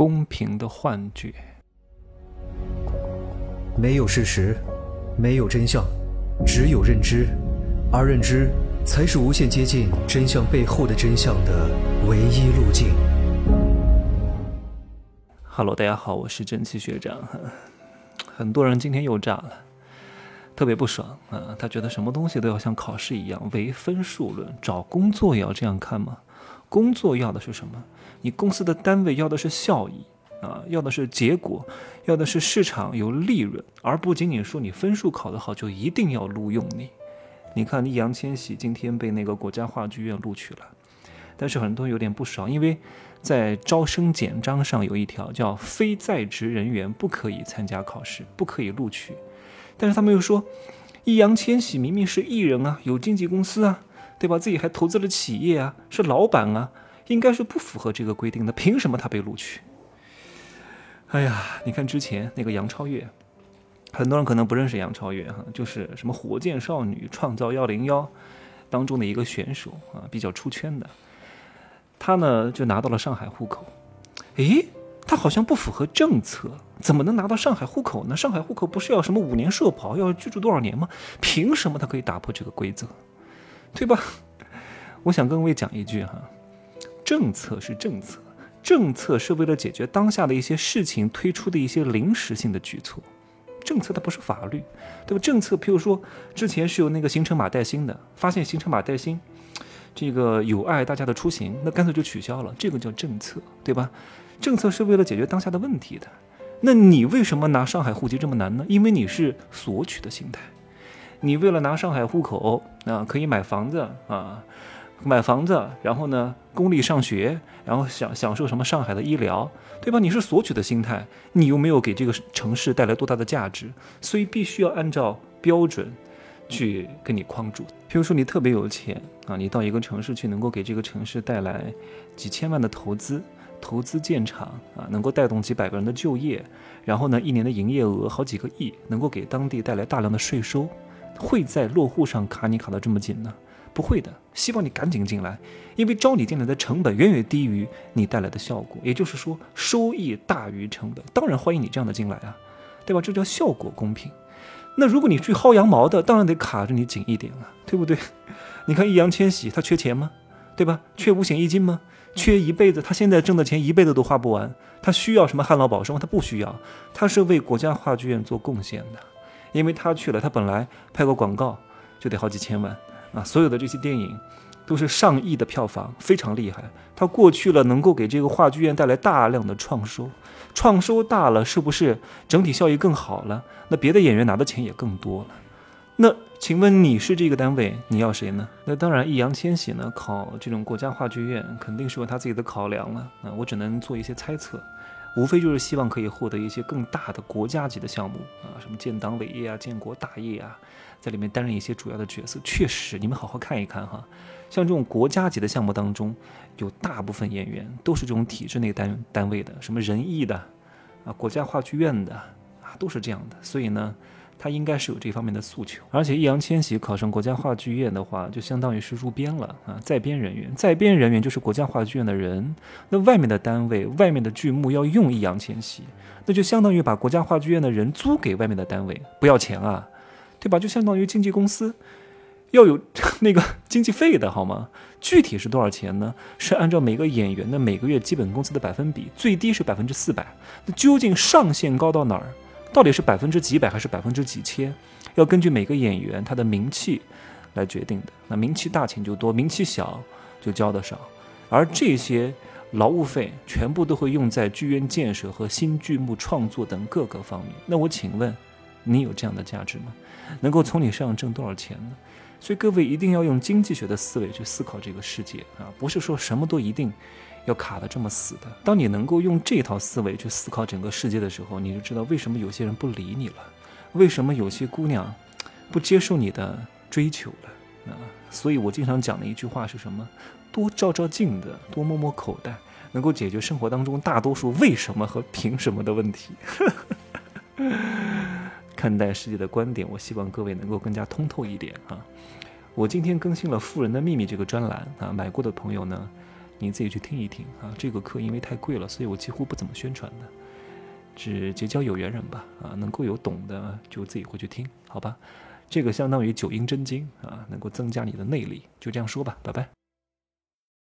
公平的幻觉。没有事实，没有真相，只有认知，而认知才是无限接近真相背后的真相的唯一路径。Hello，大家好，我是蒸汽学长。很多人今天又炸了，特别不爽啊！他觉得什么东西都要像考试一样唯分数论，找工作也要这样看吗？工作要的是什么？你公司的单位要的是效益啊，要的是结果，要的是市场有利润，而不仅仅说你分数考得好就一定要录用你。你看，易烊千玺今天被那个国家话剧院录取了，但是很多有点不爽，因为在招生简章上有一条叫非在职人员不可以参加考试，不可以录取。但是他们又说，易烊千玺明明是艺人啊，有经纪公司啊。对吧？自己还投资了企业啊，是老板啊，应该是不符合这个规定的。凭什么他被录取？哎呀，你看之前那个杨超越，很多人可能不认识杨超越哈，就是什么火箭少女、创造幺零幺当中的一个选手啊，比较出圈的。他呢就拿到了上海户口。诶，他好像不符合政策，怎么能拿到上海户口呢？上海户口不是要什么五年社保，要居住多少年吗？凭什么他可以打破这个规则？对吧？我想跟各位讲一句哈，政策是政策，政策是为了解决当下的一些事情推出的一些临时性的举措，政策它不是法律，对吧？政策，譬如说之前是有那个行程码带薪的，发现行程码带薪，这个有碍大家的出行，那干脆就取消了，这个叫政策，对吧？政策是为了解决当下的问题的，那你为什么拿上海户籍这么难呢？因为你是索取的心态。你为了拿上海户口啊，可以买房子啊，买房子，然后呢，公立上学，然后享享受什么上海的医疗，对吧？你是索取的心态，你又没有给这个城市带来多大的价值，所以必须要按照标准去给你框住。譬如说你特别有钱啊，你到一个城市去，能够给这个城市带来几千万的投资，投资建厂啊，能够带动几百个人的就业，然后呢，一年的营业额好几个亿，能够给当地带来大量的税收。会在落户上卡你卡得这么紧呢？不会的，希望你赶紧进来，因为招你进来的成本远远低于你带来的效果，也就是说收益大于成本。当然欢迎你这样的进来啊，对吧？这叫效果公平。那如果你去薅羊毛的，当然得卡着你紧一点啊，对不对？你看易烊千玺，他缺钱吗？对吧？缺五险一金吗？缺一辈子？他现在挣的钱一辈子都花不完，他需要什么旱涝保收吗？他不需要，他是为国家话剧院做贡献的。因为他去了，他本来拍个广告就得好几千万啊！所有的这些电影都是上亿的票房，非常厉害。他过去了，能够给这个话剧院带来大量的创收，创收大了，是不是整体效益更好了？那别的演员拿的钱也更多了。那请问你是这个单位，你要谁呢？那当然，易烊千玺呢，考这种国家话剧院肯定是有他自己的考量了。那我只能做一些猜测。无非就是希望可以获得一些更大的国家级的项目啊，什么建党伟业啊、建国大业啊，在里面担任一些主要的角色。确实，你们好好看一看哈，像这种国家级的项目当中，有大部分演员都是这种体制内单单位的，什么人艺的啊、国家话剧院的啊，都是这样的。所以呢。他应该是有这方面的诉求，而且易烊千玺考上国家话剧院的话，就相当于是入编了啊，在编人员，在编人员就是国家话剧院的人。那外面的单位、外面的剧目要用易烊千玺，那就相当于把国家话剧院的人租给外面的单位，不要钱啊，对吧？就相当于经纪公司要有那个经纪费的好吗？具体是多少钱呢？是按照每个演员的每个月基本工资的百分比，最低是百分之四百。那究竟上限高到哪儿？到底是百分之几百还是百分之几千，要根据每个演员他的名气来决定的。那名气大钱就多，名气小就交的少。而这些劳务费全部都会用在剧院建设和新剧目创作等各个方面。那我请问，你有这样的价值吗？能够从你身上挣多少钱呢？所以各位一定要用经济学的思维去思考这个世界啊，不是说什么都一定。要卡的这么死的，当你能够用这套思维去思考整个世界的时候，你就知道为什么有些人不理你了，为什么有些姑娘不接受你的追求了啊！所以我经常讲的一句话是什么？多照照镜子，多摸摸口袋，能够解决生活当中大多数为什么和凭什么的问题。看待世界的观点，我希望各位能够更加通透一点啊！我今天更新了《富人的秘密》这个专栏啊，买过的朋友呢？你自己去听一听啊。这个课因为太贵了，所以我几乎不怎么宣传的，只结交有缘人吧。啊，能够有懂的就自己会去听，好吧？这个相当于九阴真经啊，能够增加你的内力。就这样说吧，拜拜。